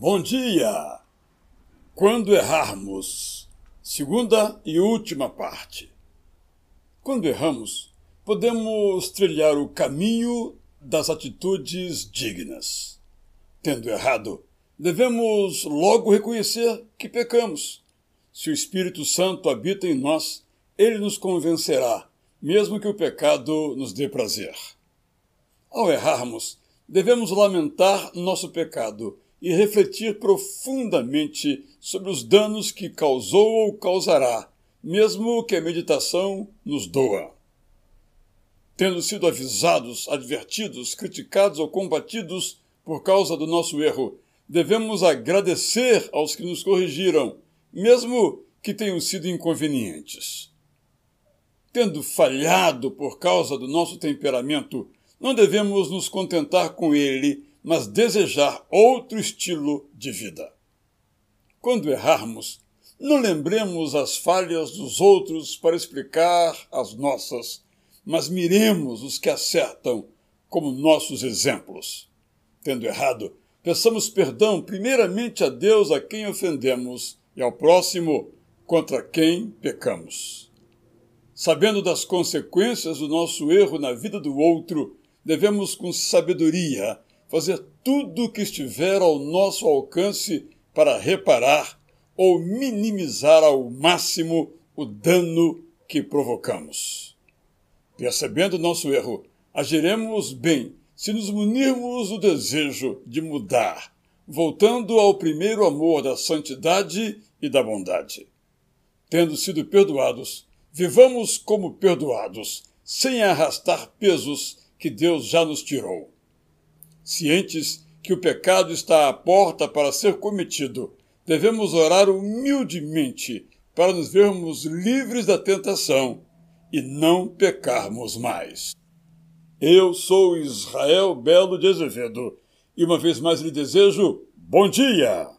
Bom dia! Quando errarmos. Segunda e última parte. Quando erramos, podemos trilhar o caminho das atitudes dignas. Tendo errado, devemos logo reconhecer que pecamos. Se o Espírito Santo habita em nós, ele nos convencerá, mesmo que o pecado nos dê prazer. Ao errarmos, devemos lamentar nosso pecado e refletir profundamente sobre os danos que causou ou causará, mesmo que a meditação nos doa. Tendo sido avisados, advertidos, criticados ou combatidos por causa do nosso erro, devemos agradecer aos que nos corrigiram, mesmo que tenham sido inconvenientes. Tendo falhado por causa do nosso temperamento, não devemos nos contentar com ele, mas desejar outro estilo de vida. Quando errarmos, não lembremos as falhas dos outros para explicar as nossas, mas miremos os que acertam como nossos exemplos. Tendo errado, peçamos perdão primeiramente a Deus a quem ofendemos e ao próximo contra quem pecamos. Sabendo das consequências do nosso erro na vida do outro, devemos, com sabedoria, fazer tudo o que estiver ao nosso alcance para reparar ou minimizar ao máximo o dano que provocamos. Percebendo nosso erro, agiremos bem se nos munirmos do desejo de mudar, voltando ao primeiro amor da santidade e da bondade. Tendo sido perdoados, vivamos como perdoados, sem arrastar pesos que Deus já nos tirou. Cientes que o pecado está à porta para ser cometido, devemos orar humildemente para nos vermos livres da tentação e não pecarmos mais. Eu sou Israel Belo de Azevedo e uma vez mais lhe desejo bom dia!